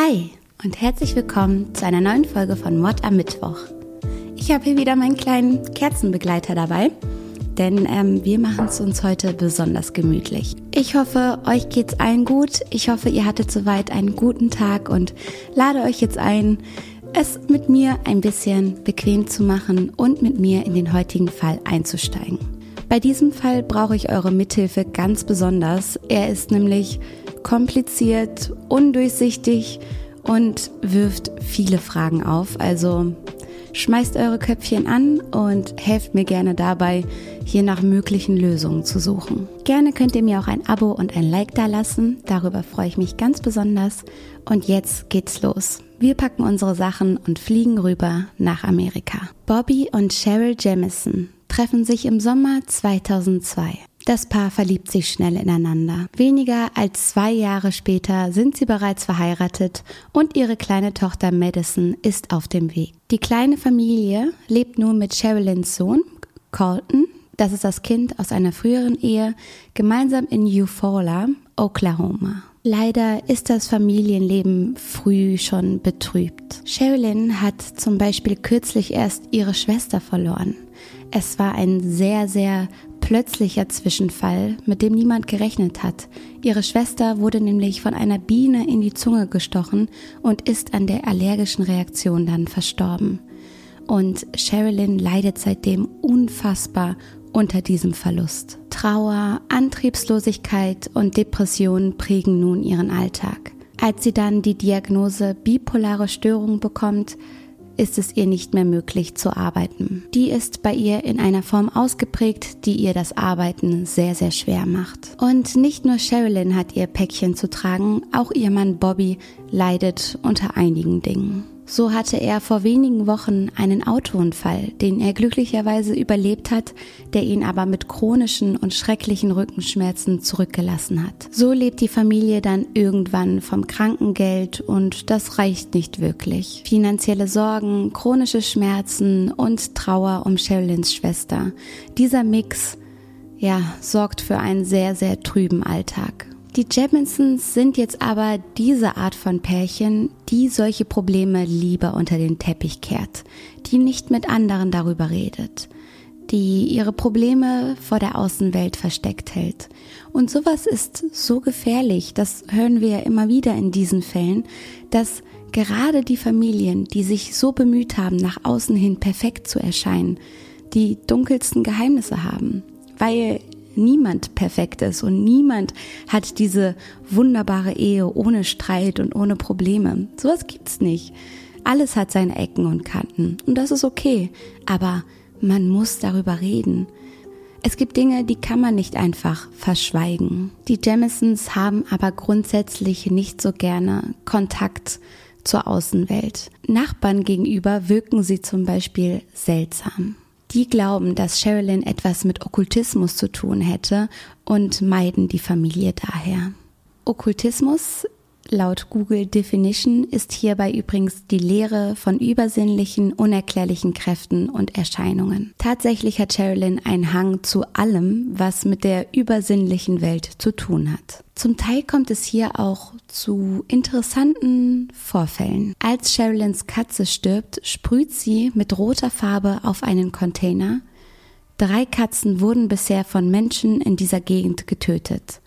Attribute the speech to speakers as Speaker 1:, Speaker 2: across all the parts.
Speaker 1: Hi und herzlich willkommen zu einer neuen Folge von Mod am Mittwoch. Ich habe hier wieder meinen kleinen Kerzenbegleiter dabei, denn ähm, wir machen es uns heute besonders gemütlich. Ich hoffe, euch geht's allen gut. Ich hoffe, ihr hattet soweit einen guten Tag und lade euch jetzt ein, es mit mir ein bisschen bequem zu machen und mit mir in den heutigen Fall einzusteigen. Bei diesem Fall brauche ich eure Mithilfe ganz besonders. Er ist nämlich kompliziert, undurchsichtig und wirft viele Fragen auf. Also schmeißt eure Köpfchen an und helft mir gerne dabei, hier nach möglichen Lösungen zu suchen. Gerne könnt ihr mir auch ein Abo und ein Like dalassen. Darüber freue ich mich ganz besonders. Und jetzt geht's los. Wir packen unsere Sachen und fliegen rüber nach Amerika. Bobby und Cheryl Jamison treffen sich im Sommer 2002. Das Paar verliebt sich schnell ineinander. Weniger als zwei Jahre später sind sie bereits verheiratet und ihre kleine Tochter Madison ist auf dem Weg. Die kleine Familie lebt nun mit Sheryllins Sohn, Colton, das ist das Kind aus einer früheren Ehe, gemeinsam in Eufaula, Oklahoma. Leider ist das Familienleben früh schon betrübt. Sherilyn hat zum Beispiel kürzlich erst ihre Schwester verloren. Es war ein sehr, sehr plötzlicher Zwischenfall, mit dem niemand gerechnet hat. Ihre Schwester wurde nämlich von einer Biene in die Zunge gestochen und ist an der allergischen Reaktion dann verstorben. Und Sherilyn leidet seitdem unfassbar unter diesem Verlust. Trauer, Antriebslosigkeit und Depression prägen nun ihren Alltag. Als sie dann die Diagnose bipolare Störung bekommt, ist es ihr nicht mehr möglich zu arbeiten. Die ist bei ihr in einer Form ausgeprägt, die ihr das Arbeiten sehr, sehr schwer macht. Und nicht nur Sherilyn hat ihr Päckchen zu tragen, auch ihr Mann Bobby leidet unter einigen Dingen. So hatte er vor wenigen Wochen einen Autounfall, den er glücklicherweise überlebt hat, der ihn aber mit chronischen und schrecklichen Rückenschmerzen zurückgelassen hat. So lebt die Familie dann irgendwann vom Krankengeld und das reicht nicht wirklich. Finanzielle Sorgen, chronische Schmerzen und Trauer um Sheryllins Schwester. Dieser Mix, ja, sorgt für einen sehr, sehr trüben Alltag. Die Jeminsons sind jetzt aber diese Art von Pärchen, die solche Probleme lieber unter den Teppich kehrt, die nicht mit anderen darüber redet, die ihre Probleme vor der Außenwelt versteckt hält. Und sowas ist so gefährlich, das hören wir ja immer wieder in diesen Fällen, dass gerade die Familien, die sich so bemüht haben, nach außen hin perfekt zu erscheinen, die dunkelsten Geheimnisse haben, weil niemand perfekt ist und niemand hat diese wunderbare Ehe ohne Streit und ohne Probleme. Sowas gibt's nicht. Alles hat seine Ecken und Kanten und das ist okay, aber man muss darüber reden. Es gibt Dinge, die kann man nicht einfach verschweigen. Die Jamisons haben aber grundsätzlich nicht so gerne Kontakt zur Außenwelt. Nachbarn gegenüber wirken sie zum Beispiel seltsam. Die glauben, dass Sherilyn etwas mit Okkultismus zu tun hätte und meiden die Familie daher. Okkultismus Laut Google Definition ist hierbei übrigens die Lehre von übersinnlichen, unerklärlichen Kräften und Erscheinungen. Tatsächlich hat Sherilyn einen Hang zu allem, was mit der übersinnlichen Welt zu tun hat. Zum Teil kommt es hier auch zu interessanten Vorfällen. Als Sherilyns Katze stirbt, sprüht sie mit roter Farbe auf einen Container. Drei Katzen wurden bisher von Menschen in dieser Gegend getötet.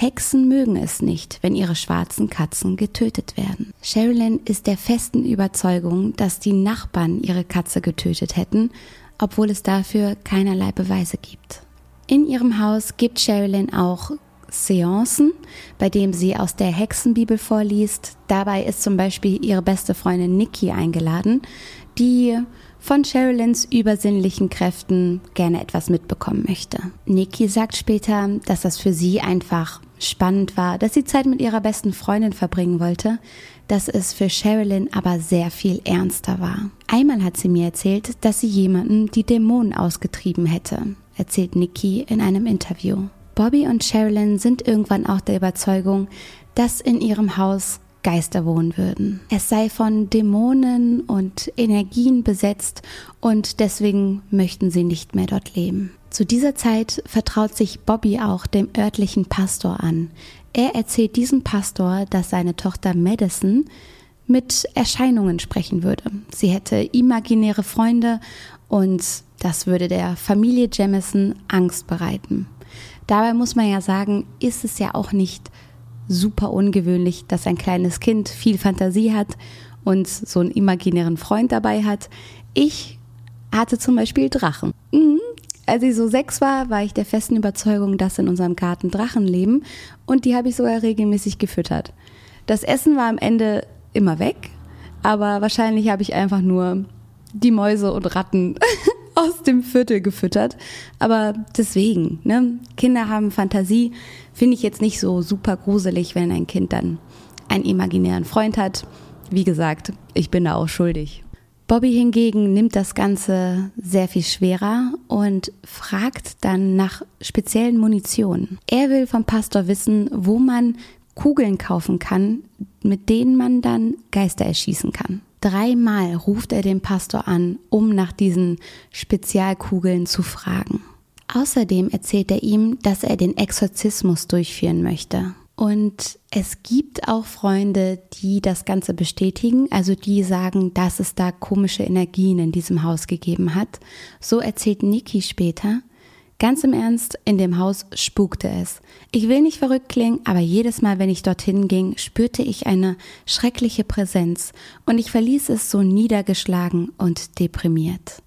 Speaker 1: Hexen mögen es nicht, wenn ihre schwarzen Katzen getötet werden. Sherilyn ist der festen Überzeugung, dass die Nachbarn ihre Katze getötet hätten, obwohl es dafür keinerlei Beweise gibt. In ihrem Haus gibt Sherilyn auch Seancen, bei dem sie aus der Hexenbibel vorliest. Dabei ist zum Beispiel ihre beste Freundin Nikki eingeladen, die von Sherilyns übersinnlichen Kräften gerne etwas mitbekommen möchte. Nikki sagt später, dass das für sie einfach spannend war, dass sie Zeit mit ihrer besten Freundin verbringen wollte, dass es für Sherilyn aber sehr viel ernster war. Einmal hat sie mir erzählt, dass sie jemanden die Dämonen ausgetrieben hätte, erzählt Nikki in einem Interview. Bobby und Sherilyn sind irgendwann auch der Überzeugung, dass in ihrem Haus Geister wohnen würden. Es sei von Dämonen und Energien besetzt und deswegen möchten sie nicht mehr dort leben. Zu dieser Zeit vertraut sich Bobby auch dem örtlichen Pastor an, Er erzählt diesem Pastor, dass seine Tochter Madison mit Erscheinungen sprechen würde. Sie hätte imaginäre Freunde und das würde der Familie Jamison Angst bereiten. Dabei muss man ja sagen, ist es ja auch nicht super ungewöhnlich, dass ein kleines Kind viel Fantasie hat und so einen imaginären Freund dabei hat. Ich hatte zum Beispiel Drachen. Mhm. Als ich so sechs war, war ich der festen Überzeugung, dass in unserem Garten Drachen leben und die habe ich sogar regelmäßig gefüttert. Das Essen war am Ende immer weg, aber wahrscheinlich habe ich einfach nur die Mäuse und Ratten aus dem Viertel gefüttert. Aber deswegen, ne? Kinder haben Fantasie, finde ich jetzt nicht so super gruselig, wenn ein Kind dann einen imaginären Freund hat. Wie gesagt, ich bin da auch schuldig. Bobby hingegen nimmt das Ganze sehr viel schwerer und fragt dann nach speziellen Munition. Er will vom Pastor wissen, wo man Kugeln kaufen kann, mit denen man dann Geister erschießen kann. Dreimal ruft er den Pastor an, um nach diesen Spezialkugeln zu fragen. Außerdem erzählt er ihm, dass er den Exorzismus durchführen möchte. Und es gibt auch Freunde, die das Ganze bestätigen, also die sagen, dass es da komische Energien in diesem Haus gegeben hat. So erzählt Niki später. Ganz im Ernst, in dem Haus spukte es. Ich will nicht verrückt klingen, aber jedes Mal, wenn ich dorthin ging, spürte ich eine schreckliche Präsenz und ich verließ es so niedergeschlagen und deprimiert.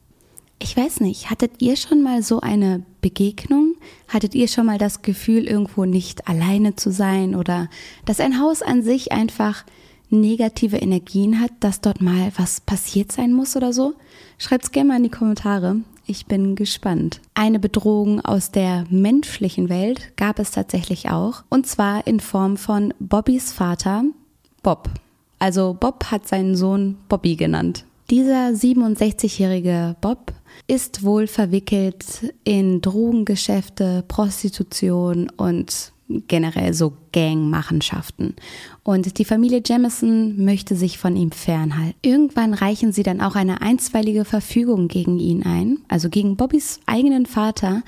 Speaker 1: Ich weiß nicht, hattet ihr schon mal so eine Begegnung? Hattet ihr schon mal das Gefühl, irgendwo nicht alleine zu sein oder dass ein Haus an sich einfach negative Energien hat, dass dort mal was passiert sein muss oder so? Schreibt's gerne mal in die Kommentare. Ich bin gespannt. Eine Bedrohung aus der menschlichen Welt gab es tatsächlich auch, und zwar in Form von Bobbys Vater, Bob. Also Bob hat seinen Sohn Bobby genannt. Dieser 67-jährige Bob ist wohl verwickelt in Drogengeschäfte, Prostitution und generell so Gangmachenschaften. Und die Familie Jamison möchte sich von ihm fernhalten. Irgendwann reichen sie dann auch eine einstweilige Verfügung gegen ihn ein, also gegen Bobbys eigenen Vater,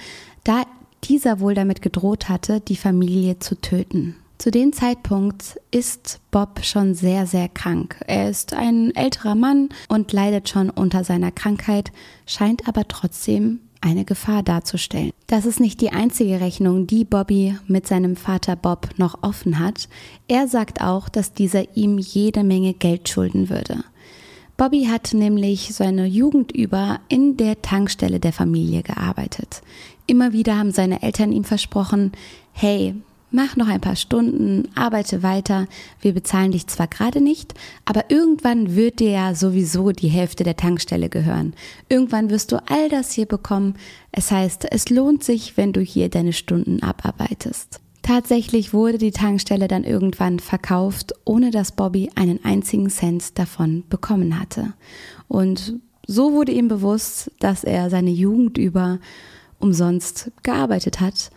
Speaker 1: da dieser wohl damit gedroht hatte, die Familie zu töten. Zu dem Zeitpunkt ist Bob schon sehr, sehr krank. Er ist ein älterer Mann und leidet schon unter seiner Krankheit, scheint aber trotzdem eine Gefahr darzustellen. Das ist nicht die einzige Rechnung, die Bobby mit seinem Vater Bob noch offen hat. Er sagt auch, dass dieser ihm jede Menge Geld schulden würde. Bobby hat nämlich seine Jugend über in der Tankstelle der Familie gearbeitet. Immer wieder haben seine Eltern ihm versprochen, hey, mach noch ein paar Stunden, arbeite weiter, wir bezahlen dich zwar gerade nicht, aber irgendwann wird dir ja sowieso die Hälfte der Tankstelle gehören. Irgendwann wirst du all das hier bekommen. Es heißt, es lohnt sich, wenn du hier deine Stunden abarbeitest. Tatsächlich wurde die Tankstelle dann irgendwann verkauft, ohne dass Bobby einen einzigen Cent davon bekommen hatte. Und so wurde ihm bewusst, dass er seine Jugend über umsonst gearbeitet hat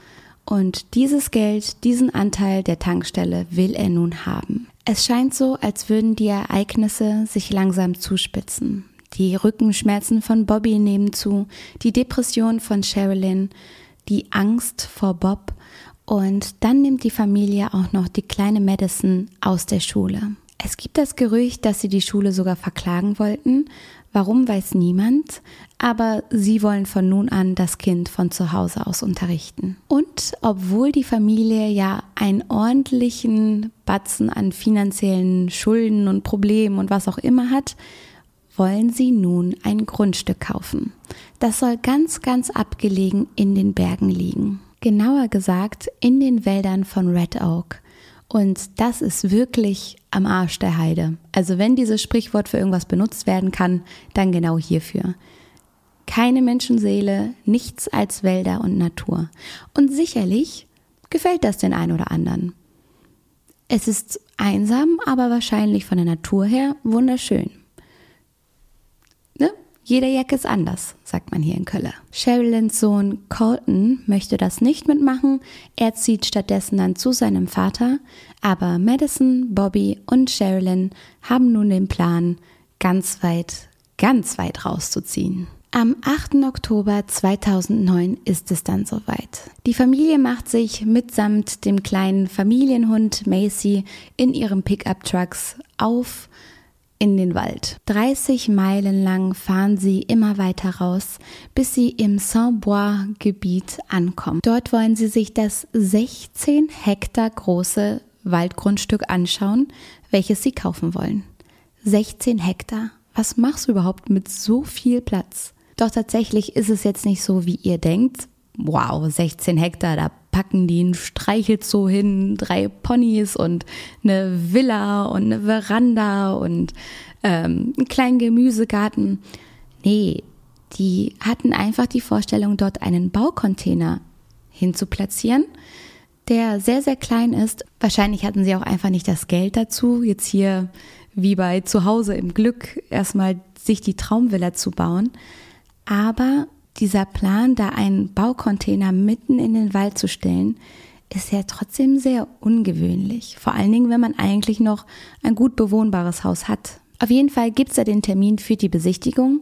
Speaker 1: und dieses Geld, diesen Anteil der Tankstelle will er nun haben. Es scheint so, als würden die Ereignisse sich langsam zuspitzen. Die Rückenschmerzen von Bobby nehmen zu, die Depression von Sherilyn, die Angst vor Bob und dann nimmt die Familie auch noch die kleine Madison aus der Schule. Es gibt das Gerücht, dass sie die Schule sogar verklagen wollten, Warum weiß niemand, aber sie wollen von nun an das Kind von zu Hause aus unterrichten. Und obwohl die Familie ja einen ordentlichen Batzen an finanziellen Schulden und Problemen und was auch immer hat, wollen sie nun ein Grundstück kaufen. Das soll ganz, ganz abgelegen in den Bergen liegen. Genauer gesagt in den Wäldern von Red Oak. Und das ist wirklich am Arsch der Heide. Also wenn dieses Sprichwort für irgendwas benutzt werden kann, dann genau hierfür. Keine Menschenseele, nichts als Wälder und Natur. Und sicherlich gefällt das den einen oder anderen. Es ist einsam, aber wahrscheinlich von der Natur her wunderschön. Jeder Jack ist anders, sagt man hier in Köln. Sherilyn's Sohn Colton möchte das nicht mitmachen. Er zieht stattdessen dann zu seinem Vater. Aber Madison, Bobby und Sherilyn haben nun den Plan, ganz weit, ganz weit rauszuziehen. Am 8. Oktober 2009 ist es dann soweit. Die Familie macht sich mitsamt dem kleinen Familienhund Macy in ihrem Pickup-Trucks auf in den Wald. 30 Meilen lang fahren sie immer weiter raus, bis sie im Saint-Bois-Gebiet ankommen. Dort wollen sie sich das 16 Hektar große Waldgrundstück anschauen, welches sie kaufen wollen. 16 Hektar. Was machst du überhaupt mit so viel Platz? Doch tatsächlich ist es jetzt nicht so, wie ihr denkt. Wow, 16 Hektar, da packen die ein Streichelzoo hin, drei Ponys und eine Villa und eine Veranda und ähm, einen kleinen Gemüsegarten. Nee, die hatten einfach die Vorstellung, dort einen Baucontainer hinzuplatzieren, der sehr, sehr klein ist. Wahrscheinlich hatten sie auch einfach nicht das Geld dazu, jetzt hier wie bei zu Hause im Glück erstmal sich die Traumvilla zu bauen. Aber dieser Plan, da einen Baucontainer mitten in den Wald zu stellen, ist ja trotzdem sehr ungewöhnlich. Vor allen Dingen, wenn man eigentlich noch ein gut bewohnbares Haus hat. Auf jeden Fall gibt es da den Termin für die Besichtigung.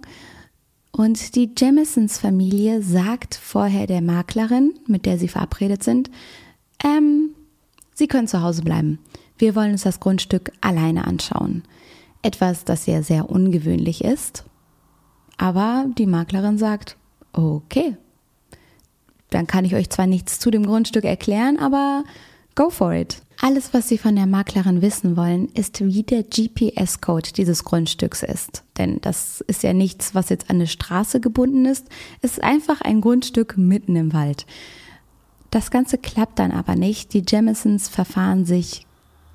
Speaker 1: Und die Jamisons Familie sagt vorher der Maklerin, mit der sie verabredet sind, ähm, sie können zu Hause bleiben. Wir wollen uns das Grundstück alleine anschauen. Etwas, das ja sehr ungewöhnlich ist aber die Maklerin sagt, okay, dann kann ich euch zwar nichts zu dem Grundstück erklären, aber go for it. Alles, was Sie von der Maklerin wissen wollen, ist, wie der GPS-Code dieses Grundstücks ist. Denn das ist ja nichts, was jetzt an eine Straße gebunden ist. Es ist einfach ein Grundstück mitten im Wald. Das Ganze klappt dann aber nicht. Die Jamisons verfahren sich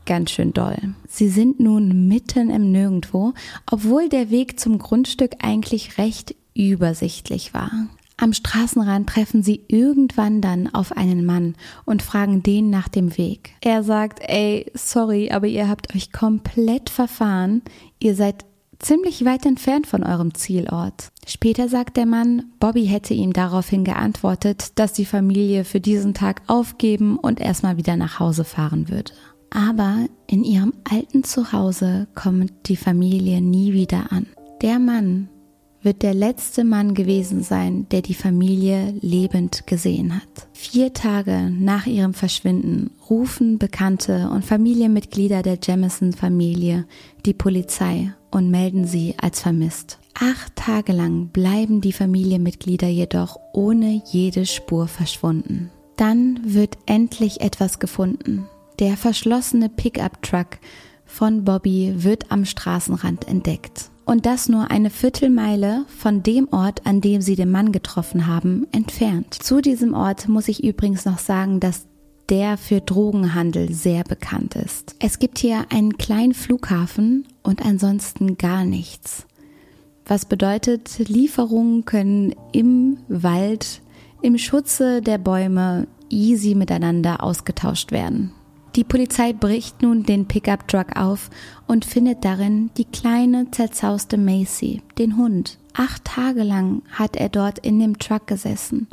Speaker 1: ganz schön doll. Sie sind nun mitten im Nirgendwo, obwohl der Weg zum Grundstück eigentlich recht übersichtlich war. Am Straßenrand treffen sie irgendwann dann auf einen Mann und fragen den nach dem Weg. Er sagt, ey, sorry, aber ihr habt euch komplett verfahren. Ihr seid ziemlich weit entfernt von eurem Zielort. Später sagt der Mann, Bobby hätte ihm daraufhin geantwortet, dass die Familie für diesen Tag aufgeben und erstmal wieder nach Hause fahren würde. Aber in ihrem alten Zuhause kommt die Familie nie wieder an. Der Mann wird der letzte Mann gewesen sein, der die Familie lebend gesehen hat. Vier Tage nach ihrem Verschwinden rufen Bekannte und Familienmitglieder der Jamison-Familie die Polizei und melden sie als vermisst. Acht Tage lang bleiben die Familienmitglieder jedoch ohne jede Spur verschwunden. Dann wird endlich etwas gefunden. Der verschlossene Pickup-Truck von Bobby wird am Straßenrand entdeckt. Und das nur eine Viertelmeile von dem Ort, an dem sie den Mann getroffen haben, entfernt. Zu diesem Ort muss ich übrigens noch sagen, dass der für Drogenhandel sehr bekannt ist. Es gibt hier einen kleinen Flughafen und ansonsten gar nichts. Was bedeutet, Lieferungen können im Wald, im Schutze der Bäume easy miteinander ausgetauscht werden. Die Polizei bricht nun den Pickup-Truck auf und findet darin die kleine, zerzauste Macy, den Hund. Acht Tage lang hat er dort in dem Truck gesessen.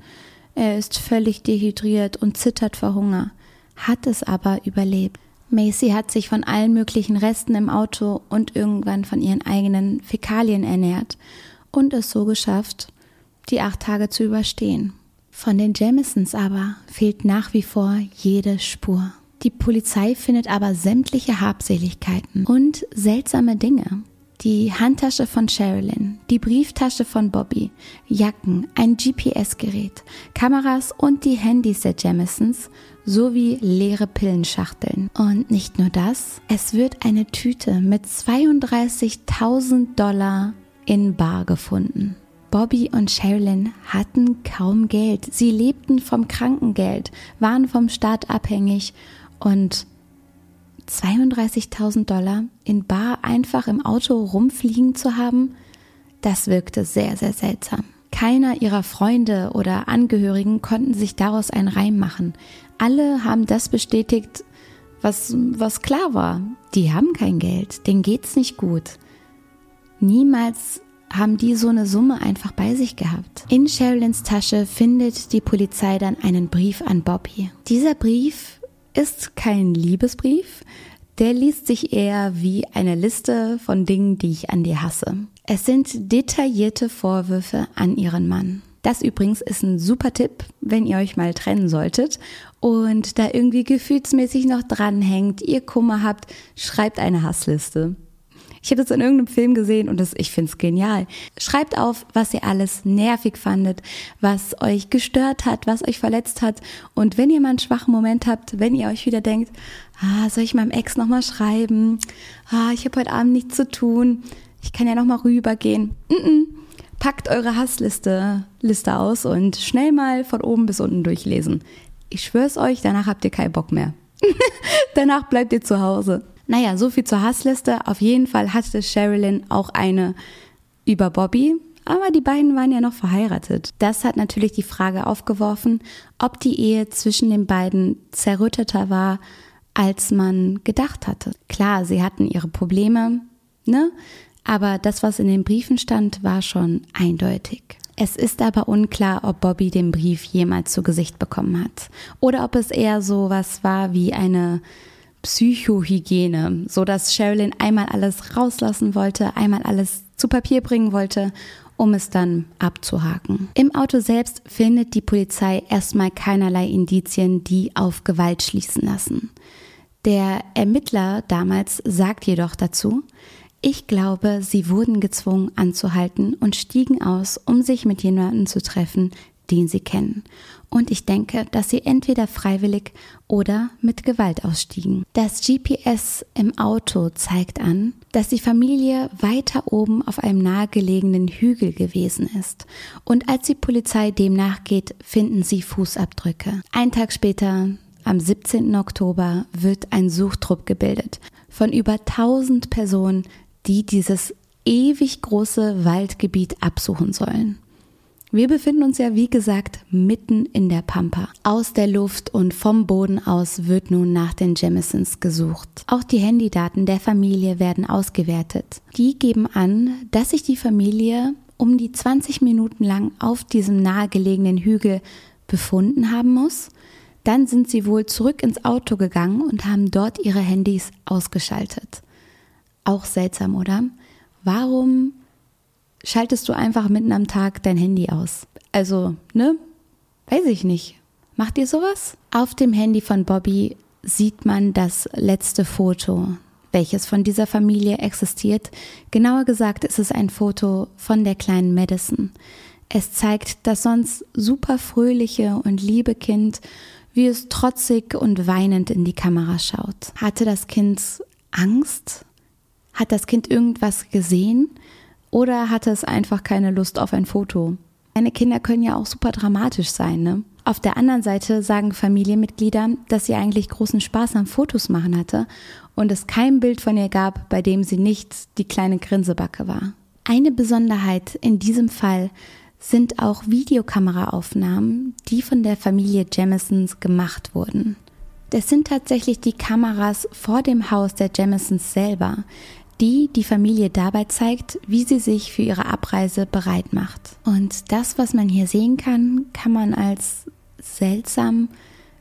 Speaker 1: Er ist völlig dehydriert und zittert vor Hunger, hat es aber überlebt. Macy hat sich von allen möglichen Resten im Auto und irgendwann von ihren eigenen Fäkalien ernährt und es so geschafft, die acht Tage zu überstehen. Von den Jamisons aber fehlt nach wie vor jede Spur. Die Polizei findet aber sämtliche Habseligkeiten und seltsame Dinge. Die Handtasche von Sherilyn, die Brieftasche von Bobby, Jacken, ein GPS-Gerät, Kameras und die Handys der Jamisons sowie leere Pillenschachteln. Und nicht nur das, es wird eine Tüte mit 32.000 Dollar in Bar gefunden. Bobby und Sherilyn hatten kaum Geld. Sie lebten vom Krankengeld, waren vom Staat abhängig und 32.000 Dollar in Bar einfach im Auto rumfliegen zu haben, das wirkte sehr, sehr seltsam. Keiner ihrer Freunde oder Angehörigen konnten sich daraus einen Reim machen. Alle haben das bestätigt, was, was klar war. Die haben kein Geld, denen geht's nicht gut. Niemals haben die so eine Summe einfach bei sich gehabt. In Sherilyn's Tasche findet die Polizei dann einen Brief an Bobby. Dieser Brief ist kein Liebesbrief, der liest sich eher wie eine Liste von Dingen, die ich an dir hasse. Es sind detaillierte Vorwürfe an ihren Mann. Das übrigens ist ein super Tipp, wenn ihr euch mal trennen solltet und da irgendwie gefühlsmäßig noch dranhängt, ihr Kummer habt, schreibt eine Hassliste. Ich habe das in irgendeinem Film gesehen und das, ich finde es genial. Schreibt auf, was ihr alles nervig fandet, was euch gestört hat, was euch verletzt hat. Und wenn ihr mal einen schwachen Moment habt, wenn ihr euch wieder denkt, ah, soll ich meinem Ex nochmal schreiben? Ah, ich habe heute Abend nichts zu tun. Ich kann ja nochmal rübergehen. Mm -mm. Packt eure Hassliste Liste aus und schnell mal von oben bis unten durchlesen. Ich schwör's euch, danach habt ihr keinen Bock mehr. danach bleibt ihr zu Hause. Naja, so viel zur Hassliste. Auf jeden Fall hatte Sherilyn auch eine über Bobby, aber die beiden waren ja noch verheiratet. Das hat natürlich die Frage aufgeworfen, ob die Ehe zwischen den beiden zerrütteter war, als man gedacht hatte. Klar, sie hatten ihre Probleme, ne? Aber das, was in den Briefen stand, war schon eindeutig. Es ist aber unklar, ob Bobby den Brief jemals zu Gesicht bekommen hat oder ob es eher so was war wie eine Psychohygiene, so dass Sherilyn einmal alles rauslassen wollte, einmal alles zu Papier bringen wollte, um es dann abzuhaken. Im Auto selbst findet die Polizei erstmal keinerlei Indizien, die auf Gewalt schließen lassen. Der Ermittler damals sagt jedoch dazu, ich glaube, sie wurden gezwungen anzuhalten und stiegen aus, um sich mit jemandem zu treffen, den sie kennen. Und ich denke, dass sie entweder freiwillig oder mit Gewalt ausstiegen. Das GPS im Auto zeigt an, dass die Familie weiter oben auf einem nahegelegenen Hügel gewesen ist. Und als die Polizei dem nachgeht, finden sie Fußabdrücke. Ein Tag später, am 17. Oktober, wird ein Suchtrupp gebildet von über 1000 Personen, die dieses ewig große Waldgebiet absuchen sollen. Wir befinden uns ja, wie gesagt, mitten in der Pampa. Aus der Luft und vom Boden aus wird nun nach den Jamisons gesucht. Auch die Handydaten der Familie werden ausgewertet. Die geben an, dass sich die Familie um die 20 Minuten lang auf diesem nahegelegenen Hügel befunden haben muss. Dann sind sie wohl zurück ins Auto gegangen und haben dort ihre Handys ausgeschaltet. Auch seltsam, oder? Warum schaltest du einfach mitten am Tag dein Handy aus? Also, ne? Weiß ich nicht. Macht ihr sowas? Auf dem Handy von Bobby sieht man das letzte Foto, welches von dieser Familie existiert. Genauer gesagt ist es ein Foto von der kleinen Madison. Es zeigt das sonst super fröhliche und liebe Kind, wie es trotzig und weinend in die Kamera schaut. Hatte das Kind Angst? Hat das Kind irgendwas gesehen oder hatte es einfach keine Lust auf ein Foto? Meine Kinder können ja auch super dramatisch sein, ne? Auf der anderen Seite sagen Familienmitglieder, dass sie eigentlich großen Spaß am Fotos machen hatte und es kein Bild von ihr gab, bei dem sie nicht die kleine Grinsebacke war. Eine Besonderheit in diesem Fall sind auch Videokameraaufnahmen, die von der Familie Jamisons gemacht wurden. Das sind tatsächlich die Kameras vor dem Haus der Jamisons selber, die die Familie dabei zeigt, wie sie sich für ihre Abreise bereit macht. Und das, was man hier sehen kann, kann man als seltsam,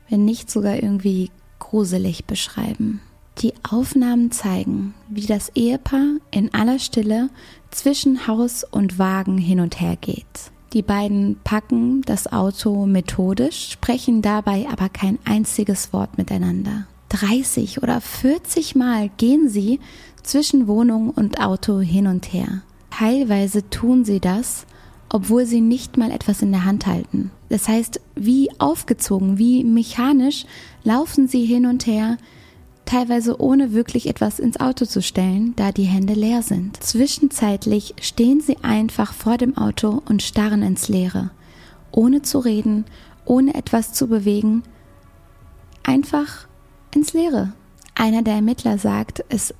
Speaker 1: wenn nicht sogar irgendwie gruselig beschreiben. Die Aufnahmen zeigen, wie das Ehepaar in aller Stille zwischen Haus und Wagen hin und her geht. Die beiden packen das Auto methodisch, sprechen dabei aber kein einziges Wort miteinander. 30 oder 40 Mal gehen sie zwischen Wohnung und Auto hin und her. Teilweise tun sie das, obwohl sie nicht mal etwas in der Hand halten. Das heißt, wie aufgezogen, wie mechanisch laufen sie hin und her, teilweise ohne wirklich etwas ins Auto zu stellen, da die Hände leer sind. Zwischenzeitlich stehen sie einfach vor dem Auto und starren ins Leere, ohne zu reden, ohne etwas zu bewegen, einfach ins Leere. Einer der Ermittler sagt, es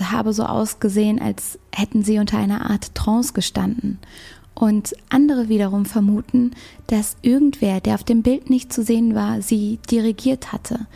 Speaker 1: habe so ausgesehen, als hätten sie unter einer Art Trance gestanden. Und andere wiederum vermuten, dass irgendwer, der auf dem Bild nicht zu sehen war, sie dirigiert hatte,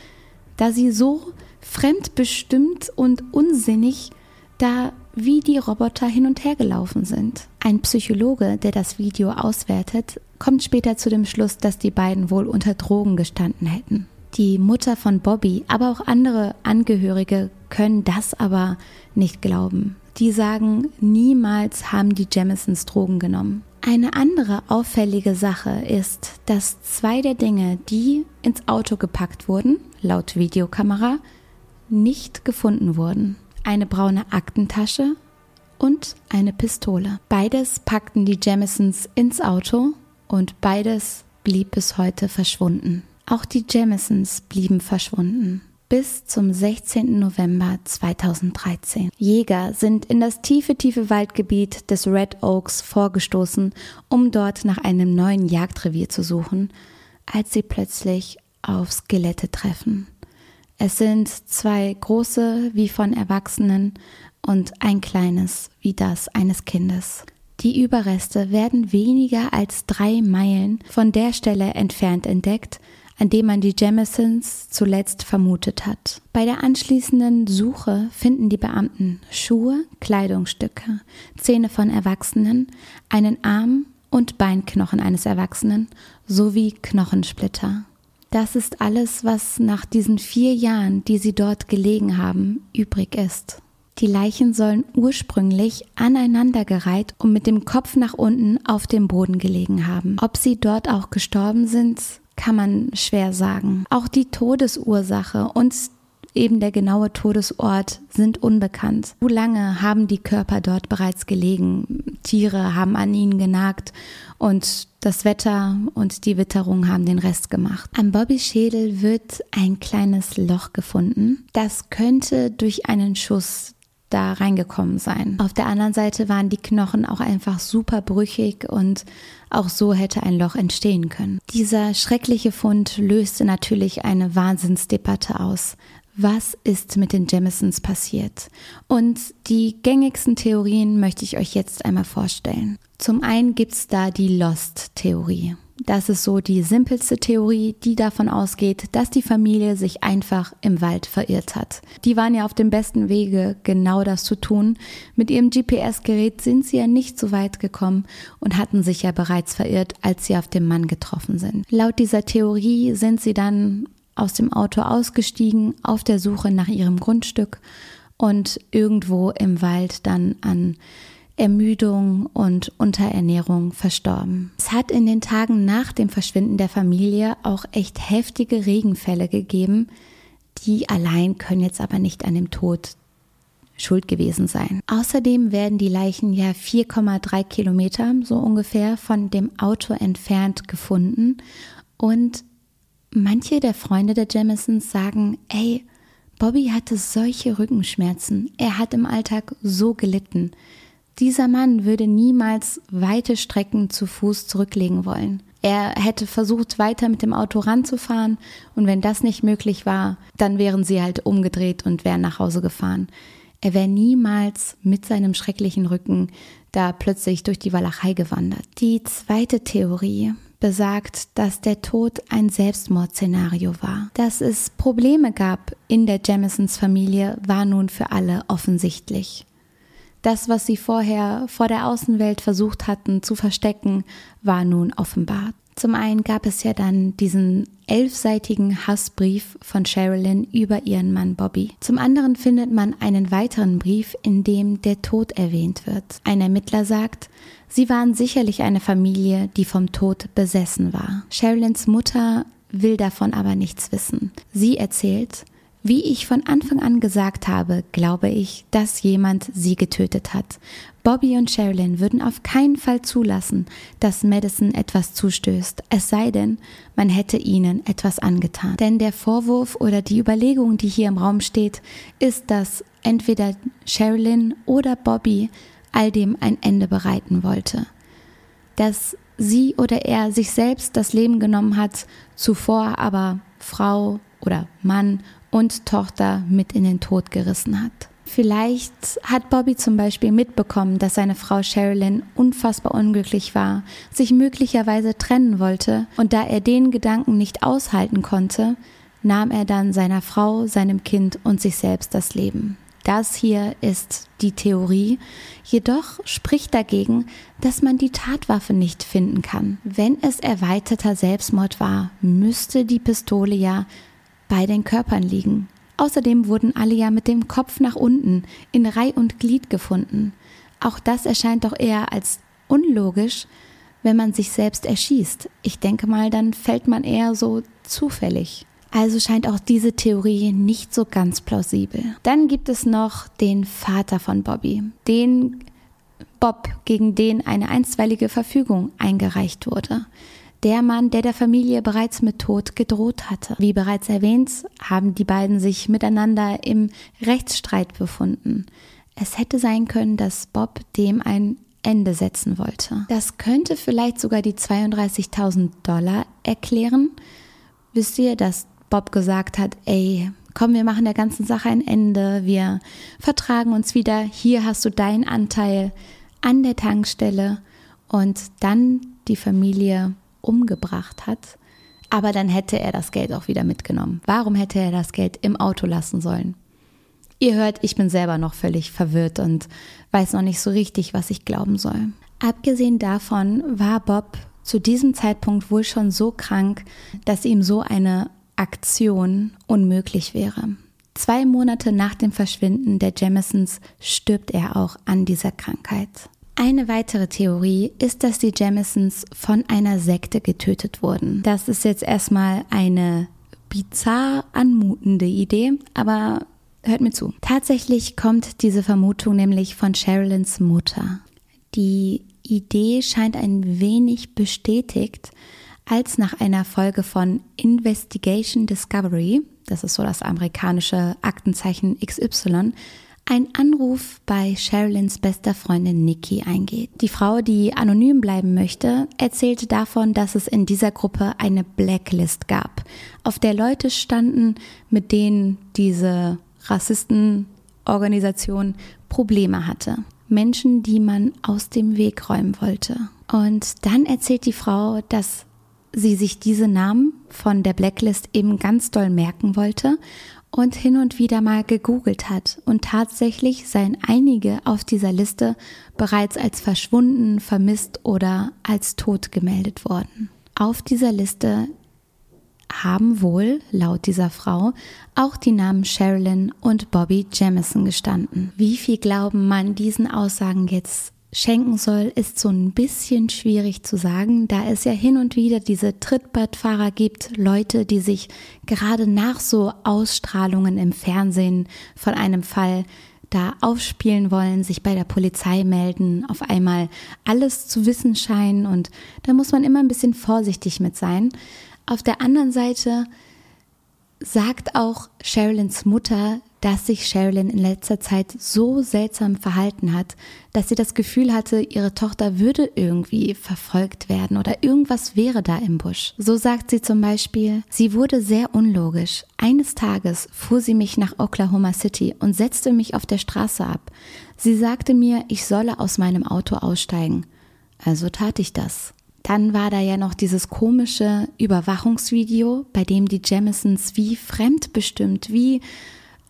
Speaker 1: da sie so fremdbestimmt und unsinnig da wie die Roboter hin und her gelaufen sind. Ein Psychologe, der das Video auswertet, kommt später zu dem Schluss, dass die beiden wohl unter Drogen gestanden hätten. Die Mutter von Bobby, aber auch andere Angehörige können das aber nicht glauben. Die sagen, niemals haben die Jamisons Drogen genommen. Eine andere auffällige Sache ist, dass zwei der Dinge, die ins Auto gepackt wurden, laut Videokamera, nicht gefunden wurden. Eine braune Aktentasche und eine Pistole. Beides packten die Jamisons ins Auto und beides blieb bis heute verschwunden. Auch die Jamisons blieben verschwunden bis zum 16. November 2013. Jäger sind in das tiefe, tiefe Waldgebiet des Red Oaks vorgestoßen, um dort nach einem neuen Jagdrevier zu suchen, als sie plötzlich auf Skelette treffen. Es sind zwei große wie von Erwachsenen und ein kleines wie das eines Kindes. Die Überreste werden weniger als drei Meilen von der Stelle entfernt entdeckt, an dem man die Jamisons zuletzt vermutet hat. Bei der anschließenden Suche finden die Beamten Schuhe, Kleidungsstücke, Zähne von Erwachsenen, einen Arm und Beinknochen eines Erwachsenen sowie Knochensplitter. Das ist alles, was nach diesen vier Jahren, die sie dort gelegen haben, übrig ist. Die Leichen sollen ursprünglich aneinandergereiht und mit dem Kopf nach unten auf dem Boden gelegen haben. Ob sie dort auch gestorben sind, kann man schwer sagen. Auch die Todesursache und eben der genaue Todesort sind unbekannt. Wie lange haben die Körper dort bereits gelegen? Tiere haben an ihnen genagt und das Wetter und die Witterung haben den Rest gemacht. Am Bobbys Schädel wird ein kleines Loch gefunden. Das könnte durch einen Schuss da reingekommen sein. Auf der anderen Seite waren die Knochen auch einfach super brüchig und auch so hätte ein Loch entstehen können. Dieser schreckliche Fund löste natürlich eine Wahnsinnsdebatte aus. Was ist mit den Jamisons passiert? Und die gängigsten Theorien möchte ich euch jetzt einmal vorstellen. Zum einen gibt es da die Lost-Theorie. Das ist so die simpelste Theorie, die davon ausgeht, dass die Familie sich einfach im Wald verirrt hat. Die waren ja auf dem besten Wege, genau das zu tun. Mit ihrem GPS-Gerät sind sie ja nicht so weit gekommen und hatten sich ja bereits verirrt, als sie auf den Mann getroffen sind. Laut dieser Theorie sind sie dann aus dem Auto ausgestiegen, auf der Suche nach ihrem Grundstück und irgendwo im Wald dann an Ermüdung und Unterernährung verstorben. Es hat in den Tagen nach dem Verschwinden der Familie auch echt heftige Regenfälle gegeben, die allein können jetzt aber nicht an dem Tod schuld gewesen sein. Außerdem werden die Leichen ja 4,3 Kilometer so ungefähr von dem Auto entfernt gefunden und manche der Freunde der Jamisons sagen, ey, Bobby hatte solche Rückenschmerzen, er hat im Alltag so gelitten. Dieser Mann würde niemals weite Strecken zu Fuß zurücklegen wollen. Er hätte versucht, weiter mit dem Auto ranzufahren und wenn das nicht möglich war, dann wären sie halt umgedreht und wären nach Hause gefahren. Er wäre niemals mit seinem schrecklichen Rücken da plötzlich durch die Walachei gewandert. Die zweite Theorie besagt, dass der Tod ein Selbstmordszenario war. Dass es Probleme gab in der Jamisons Familie, war nun für alle offensichtlich. Das, was sie vorher vor der Außenwelt versucht hatten zu verstecken, war nun offenbart. Zum einen gab es ja dann diesen elfseitigen Hassbrief von Sherilyn über ihren Mann Bobby. Zum anderen findet man einen weiteren Brief, in dem der Tod erwähnt wird. Ein Ermittler sagt, sie waren sicherlich eine Familie, die vom Tod besessen war. Sherilyns Mutter will davon aber nichts wissen. Sie erzählt, wie ich von Anfang an gesagt habe, glaube ich, dass jemand sie getötet hat. Bobby und Sherilyn würden auf keinen Fall zulassen, dass Madison etwas zustößt, es sei denn, man hätte ihnen etwas angetan. Denn der Vorwurf oder die Überlegung, die hier im Raum steht, ist, dass entweder Sherilyn oder Bobby all dem ein Ende bereiten wollte. Dass sie oder er sich selbst das Leben genommen hat, zuvor aber Frau oder Mann und Tochter mit in den Tod gerissen hat. Vielleicht hat Bobby zum Beispiel mitbekommen, dass seine Frau Sherilyn unfassbar unglücklich war, sich möglicherweise trennen wollte, und da er den Gedanken nicht aushalten konnte, nahm er dann seiner Frau, seinem Kind und sich selbst das Leben. Das hier ist die Theorie, jedoch spricht dagegen, dass man die Tatwaffe nicht finden kann. Wenn es erweiterter Selbstmord war, müsste die Pistole ja bei den Körpern liegen. Außerdem wurden alle ja mit dem Kopf nach unten in Reih und Glied gefunden. Auch das erscheint doch eher als unlogisch, wenn man sich selbst erschießt. Ich denke mal, dann fällt man eher so zufällig. Also scheint auch diese Theorie nicht so ganz plausibel. Dann gibt es noch den Vater von Bobby, den Bob, gegen den eine einstweilige Verfügung eingereicht wurde. Der Mann, der der Familie bereits mit Tod gedroht hatte. Wie bereits erwähnt, haben die beiden sich miteinander im Rechtsstreit befunden. Es hätte sein können, dass Bob dem ein Ende setzen wollte. Das könnte vielleicht sogar die 32.000 Dollar erklären. Wisst ihr, dass Bob gesagt hat, ey, komm, wir machen der ganzen Sache ein Ende, wir vertragen uns wieder, hier hast du deinen Anteil an der Tankstelle und dann die Familie umgebracht hat. Aber dann hätte er das Geld auch wieder mitgenommen. Warum hätte er das Geld im Auto lassen sollen? Ihr hört, ich bin selber noch völlig verwirrt und weiß noch nicht so richtig, was ich glauben soll. Abgesehen davon war Bob zu diesem Zeitpunkt wohl schon so krank, dass ihm so eine Aktion unmöglich wäre. Zwei Monate nach dem Verschwinden der Jamisons stirbt er auch an dieser Krankheit. Eine weitere Theorie ist, dass die Jamisons von einer Sekte getötet wurden. Das ist jetzt erstmal eine bizarr anmutende Idee, aber Hört mir zu. Tatsächlich kommt diese Vermutung nämlich von Sherilyn's Mutter. Die Idee scheint ein wenig bestätigt, als nach einer Folge von Investigation Discovery, das ist so das amerikanische Aktenzeichen XY, ein Anruf bei Sherilyns bester Freundin Nikki eingeht. Die Frau, die anonym bleiben möchte, erzählte davon, dass es in dieser Gruppe eine Blacklist gab, auf der Leute standen, mit denen diese Rassistenorganisation Probleme hatte. Menschen, die man aus dem Weg räumen wollte. Und dann erzählt die Frau, dass sie sich diese Namen von der Blacklist eben ganz doll merken wollte und hin und wieder mal gegoogelt hat. Und tatsächlich seien einige auf dieser Liste bereits als verschwunden, vermisst oder als tot gemeldet worden. Auf dieser Liste haben wohl, laut dieser Frau, auch die Namen Sherilyn und Bobby Jamison gestanden. Wie viel Glauben man diesen Aussagen jetzt schenken soll, ist so ein bisschen schwierig zu sagen, da es ja hin und wieder diese Trittbrettfahrer gibt, Leute, die sich gerade nach so Ausstrahlungen im Fernsehen von einem Fall da aufspielen wollen, sich bei der Polizei melden, auf einmal alles zu wissen scheinen und da muss man immer ein bisschen vorsichtig mit sein. Auf der anderen Seite sagt auch Sherylyns Mutter, dass sich Sherilyn in letzter Zeit so seltsam verhalten hat, dass sie das Gefühl hatte, ihre Tochter würde irgendwie verfolgt werden oder irgendwas wäre da im Busch. So sagt sie zum Beispiel, sie wurde sehr unlogisch. Eines Tages fuhr sie mich nach Oklahoma City und setzte mich auf der Straße ab. Sie sagte mir, ich solle aus meinem Auto aussteigen. Also tat ich das. Dann war da ja noch dieses komische Überwachungsvideo, bei dem die Jamisons wie fremdbestimmt, wie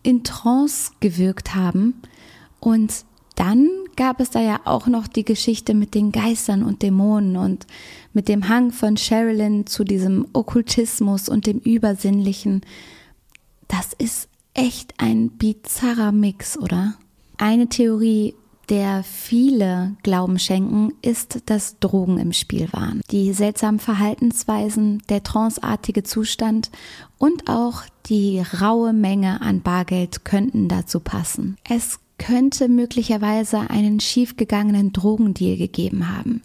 Speaker 1: in Trance gewirkt haben. Und dann gab es da ja auch noch die Geschichte mit den Geistern und Dämonen und mit dem Hang von Sherilyn zu diesem Okkultismus und dem Übersinnlichen. Das ist echt ein bizarrer Mix, oder? Eine Theorie der viele Glauben schenken, ist, dass Drogen im Spiel waren. Die seltsamen Verhaltensweisen, der tranceartige Zustand und auch die raue Menge an Bargeld könnten dazu passen. Es könnte möglicherweise einen schiefgegangenen Drogendeal gegeben haben.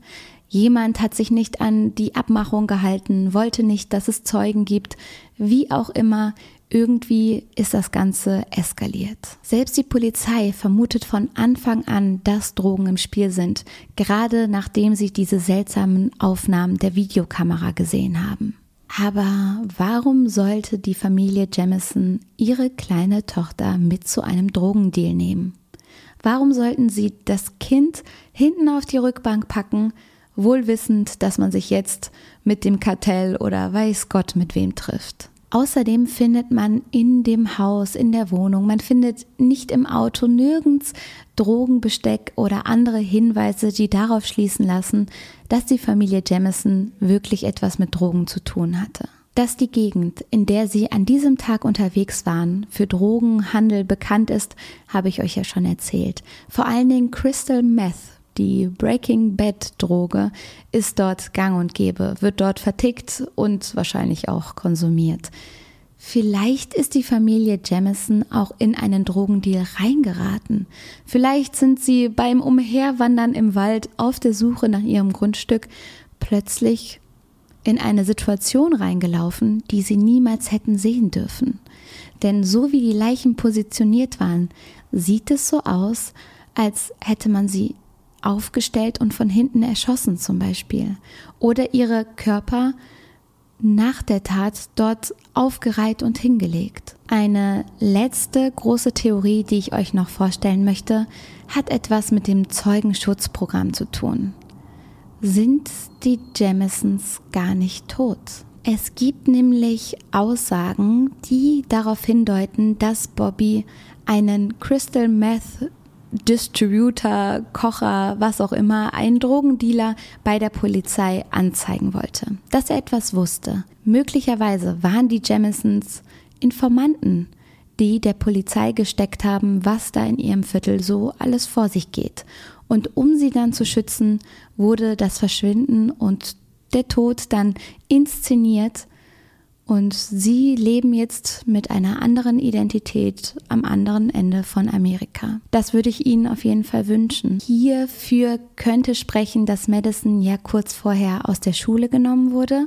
Speaker 1: Jemand hat sich nicht an die Abmachung gehalten, wollte nicht, dass es Zeugen gibt, wie auch immer, irgendwie ist das Ganze eskaliert. Selbst die Polizei vermutet von Anfang an, dass Drogen im Spiel sind, gerade nachdem sie diese seltsamen Aufnahmen der Videokamera gesehen haben. Aber warum sollte die Familie Jamison ihre kleine Tochter mit zu einem Drogendeal nehmen? Warum sollten sie das Kind hinten auf die Rückbank packen, wohl wissend, dass man sich jetzt mit dem Kartell oder weiß Gott mit wem trifft? Außerdem findet man in dem Haus, in der Wohnung, man findet nicht im Auto nirgends Drogenbesteck oder andere Hinweise, die darauf schließen lassen, dass die Familie Jamison wirklich etwas mit Drogen zu tun hatte. Dass die Gegend, in der sie an diesem Tag unterwegs waren, für Drogenhandel bekannt ist, habe ich euch ja schon erzählt. Vor allen Dingen Crystal Meth, die Breaking Bad Droge, ist dort gang und gäbe, wird dort vertickt und wahrscheinlich auch konsumiert. Vielleicht ist die Familie Jamison auch in einen Drogendeal reingeraten. Vielleicht sind sie beim Umherwandern im Wald auf der Suche nach ihrem Grundstück plötzlich in eine Situation reingelaufen, die sie niemals hätten sehen dürfen. Denn so wie die Leichen positioniert waren, sieht es so aus, als hätte man sie aufgestellt und von hinten erschossen zum Beispiel. Oder ihre Körper nach der Tat dort aufgereiht und hingelegt. Eine letzte große Theorie, die ich euch noch vorstellen möchte, hat etwas mit dem Zeugenschutzprogramm zu tun. Sind die Jamisons gar nicht tot? Es gibt nämlich Aussagen, die darauf hindeuten, dass Bobby einen Crystal Meth Distributor, Kocher, was auch immer, einen Drogendealer bei der Polizei anzeigen wollte. Dass er etwas wusste. Möglicherweise waren die Jamisons Informanten, die der Polizei gesteckt haben, was da in ihrem Viertel so alles vor sich geht. Und um sie dann zu schützen, wurde das Verschwinden und der Tod dann inszeniert und sie leben jetzt mit einer anderen Identität am anderen Ende von Amerika. Das würde ich Ihnen auf jeden Fall wünschen. Hierfür könnte sprechen, dass Madison ja kurz vorher aus der Schule genommen wurde,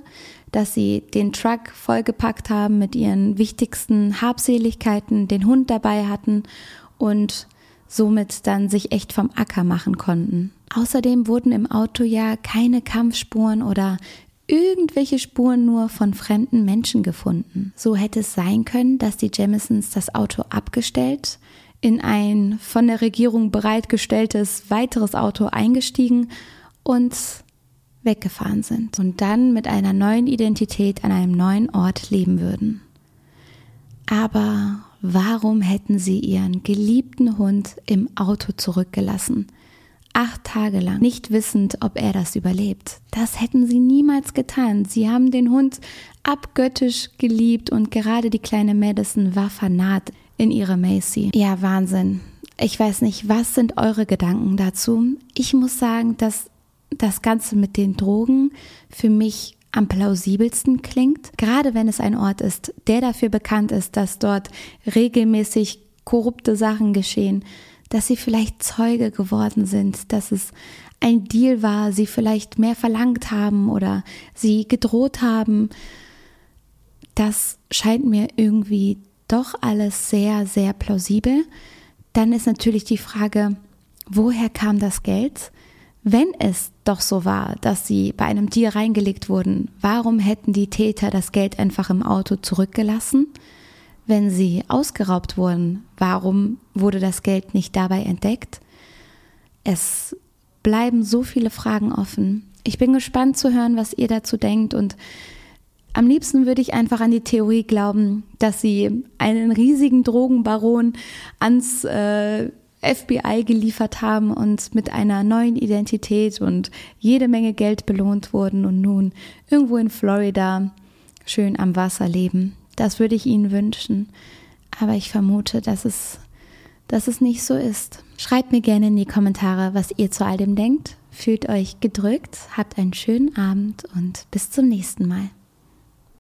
Speaker 1: dass sie den Truck vollgepackt haben mit ihren wichtigsten Habseligkeiten, den Hund dabei hatten und somit dann sich echt vom Acker machen konnten. Außerdem wurden im Auto ja keine Kampfspuren oder irgendwelche Spuren nur von fremden Menschen gefunden. So hätte es sein können, dass die Jamisons das Auto abgestellt, in ein von der Regierung bereitgestelltes weiteres Auto eingestiegen und weggefahren sind und dann mit einer neuen Identität an einem neuen Ort leben würden. Aber warum hätten sie ihren geliebten Hund im Auto zurückgelassen? Acht Tage lang, nicht wissend, ob er das überlebt. Das hätten sie niemals getan. Sie haben den Hund abgöttisch geliebt und gerade die kleine Madison war fanat in ihre Macy. Ja, Wahnsinn. Ich weiß nicht, was sind eure Gedanken dazu? Ich muss sagen, dass das Ganze mit den Drogen für mich am plausibelsten klingt, gerade wenn es ein Ort ist, der dafür bekannt ist, dass dort regelmäßig korrupte Sachen geschehen dass sie vielleicht Zeuge geworden sind, dass es ein Deal war, sie vielleicht mehr verlangt haben oder sie gedroht haben. Das scheint mir irgendwie doch alles sehr, sehr plausibel. Dann ist natürlich die Frage, woher kam das Geld? Wenn es doch so war, dass sie bei einem Deal reingelegt wurden, warum hätten die Täter das Geld einfach im Auto zurückgelassen? Wenn sie ausgeraubt wurden, warum wurde das Geld nicht dabei entdeckt? Es bleiben so viele Fragen offen. Ich bin gespannt zu hören, was ihr dazu denkt und am liebsten würde ich einfach an die Theorie glauben, dass sie einen riesigen Drogenbaron ans äh, FBI geliefert haben und mit einer neuen Identität und jede Menge Geld belohnt wurden und nun irgendwo in Florida schön am Wasser leben. Das würde ich Ihnen wünschen. Aber ich vermute, dass es, dass es nicht so ist. Schreibt mir gerne in die Kommentare, was ihr zu all dem denkt. Fühlt euch gedrückt, habt einen schönen Abend und bis zum nächsten Mal.